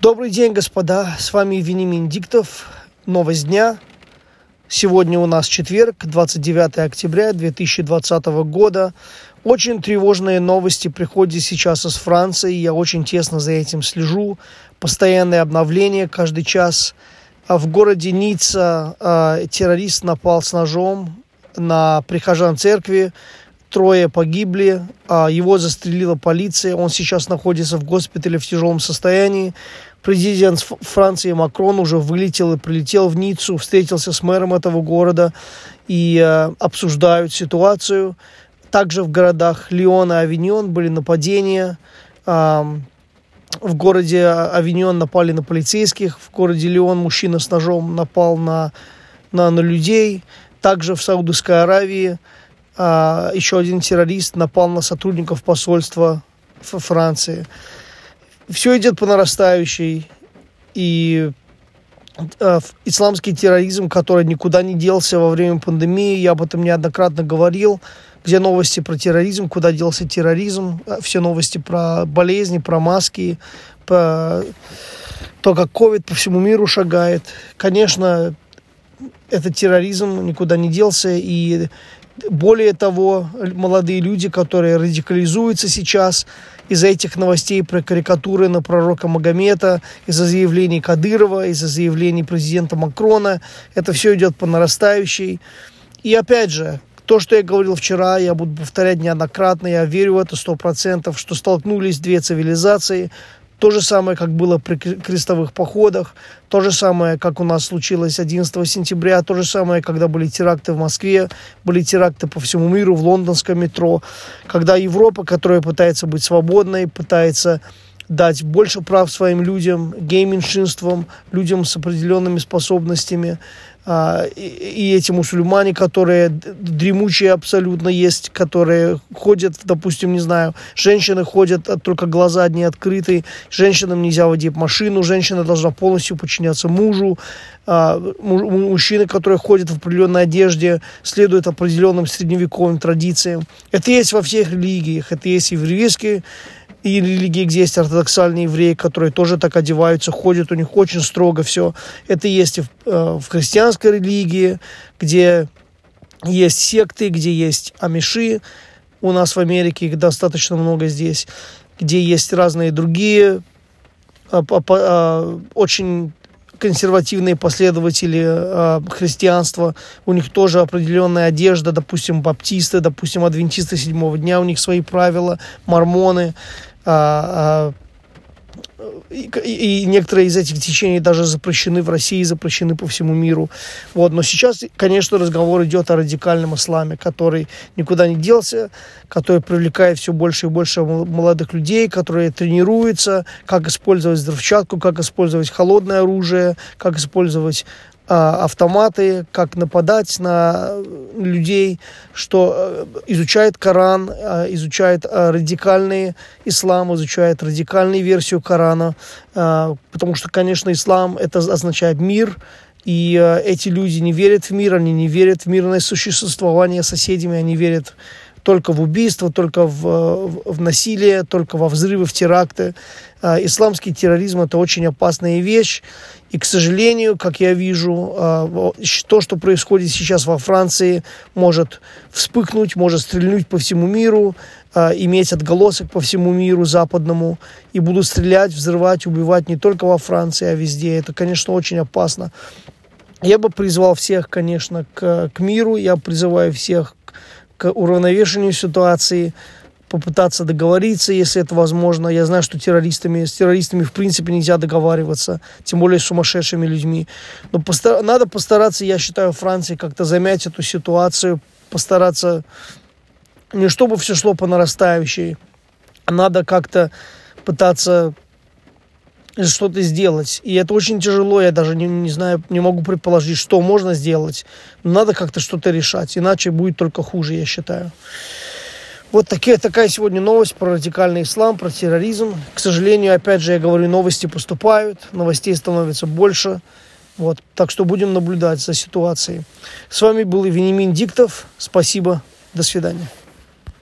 Добрый день, господа. С вами Венимин Диктов. Новость дня. Сегодня у нас четверг, 29 октября 2020 года. Очень тревожные новости приходят сейчас из Франции. Я очень тесно за этим слежу. Постоянные обновления каждый час. А в городе Ницца э, террорист напал с ножом на прихожан церкви трое погибли, а его застрелила полиция, он сейчас находится в госпитале в тяжелом состоянии. Президент Франции Макрон уже вылетел и прилетел в Ниццу, встретился с мэром этого города и э, обсуждают ситуацию. Также в городах Лион и Авиньон были нападения. В городе Авиньон напали на полицейских, в городе Лион мужчина с ножом напал на, на, на людей. Также в Саудовской Аравии а, еще один террорист напал на сотрудников посольства Франции. Все идет по нарастающей. И а, исламский терроризм, который никуда не делся во время пандемии, я об этом неоднократно говорил, где новости про терроризм, куда делся терроризм, а, все новости про болезни, про маски, про то, как ковид по всему миру шагает. Конечно, этот терроризм никуда не делся, и более того, молодые люди, которые радикализуются сейчас из-за этих новостей про карикатуры на пророка Магомета, из-за заявлений Кадырова, из-за заявлений президента Макрона, это все идет по нарастающей. И опять же, то, что я говорил вчера, я буду повторять неоднократно, я верю в это сто процентов, что столкнулись две цивилизации, то же самое, как было при крестовых походах, то же самое, как у нас случилось 11 сентября, то же самое, когда были теракты в Москве, были теракты по всему миру, в лондонском метро, когда Европа, которая пытается быть свободной, пытается дать больше прав своим людям, гей-меньшинствам, людям с определенными способностями, и эти мусульмане, которые дремучие абсолютно есть, которые ходят, допустим, не знаю, женщины ходят, а только глаза одни открыты, женщинам нельзя водить машину, женщина должна полностью подчиняться мужу, а, мужчины, которые ходят в определенной одежде, следуют определенным средневековым традициям. Это есть во всех религиях, это есть и в еврейских и религии, где есть ортодоксальные евреи, которые тоже так одеваются, ходят, у них очень строго все. Это есть и в, э, в христианской религии, где есть секты, где есть амиши, у нас в Америке их достаточно много здесь, где есть разные другие а, а, очень консервативные последователи э, христианства, у них тоже определенная одежда, допустим, баптисты, допустим, адвентисты седьмого дня, у них свои правила, мормоны, а, а, и, и некоторые из этих течений даже запрещены в России, запрещены по всему миру. Вот. Но сейчас, конечно, разговор идет о радикальном исламе, который никуда не делся, который привлекает все больше и больше молодых людей, которые тренируются, как использовать взрывчатку, как использовать холодное оружие, как использовать автоматы, как нападать на людей, что э, изучает Коран, а, изучает а, радикальный ислам, изучает радикальную версию Корана, потому что, конечно, ислам это означает мир, и э, эти люди не верят в мир, они не верят в мирное существование с соседями, они верят только в убийство, только в, в насилие, только во взрывы, в теракты. А, исламский терроризм – это очень опасная вещь. И, к сожалению, как я вижу, а, то, что происходит сейчас во Франции, может вспыхнуть, может стрельнуть по всему миру, а, иметь отголосок по всему миру западному, и будут стрелять, взрывать, убивать не только во Франции, а везде. Это, конечно, очень опасно. Я бы призвал всех, конечно, к, к миру, я призываю всех к уравновешению ситуации, попытаться договориться, если это возможно. Я знаю, что террористами, с террористами в принципе нельзя договариваться, тем более с сумасшедшими людьми. Но постар, надо постараться, я считаю, Франции как-то замять эту ситуацию, постараться не чтобы все шло по нарастающей, а надо как-то пытаться что-то сделать. И это очень тяжело, я даже не, не знаю, не могу предположить, что можно сделать. Надо как-то что-то решать, иначе будет только хуже, я считаю. Вот такие, такая сегодня новость про радикальный ислам, про терроризм. К сожалению, опять же, я говорю, новости поступают, новостей становится больше. Вот, так что будем наблюдать за ситуацией. С вами был Венимин Диктов. Спасибо. До свидания.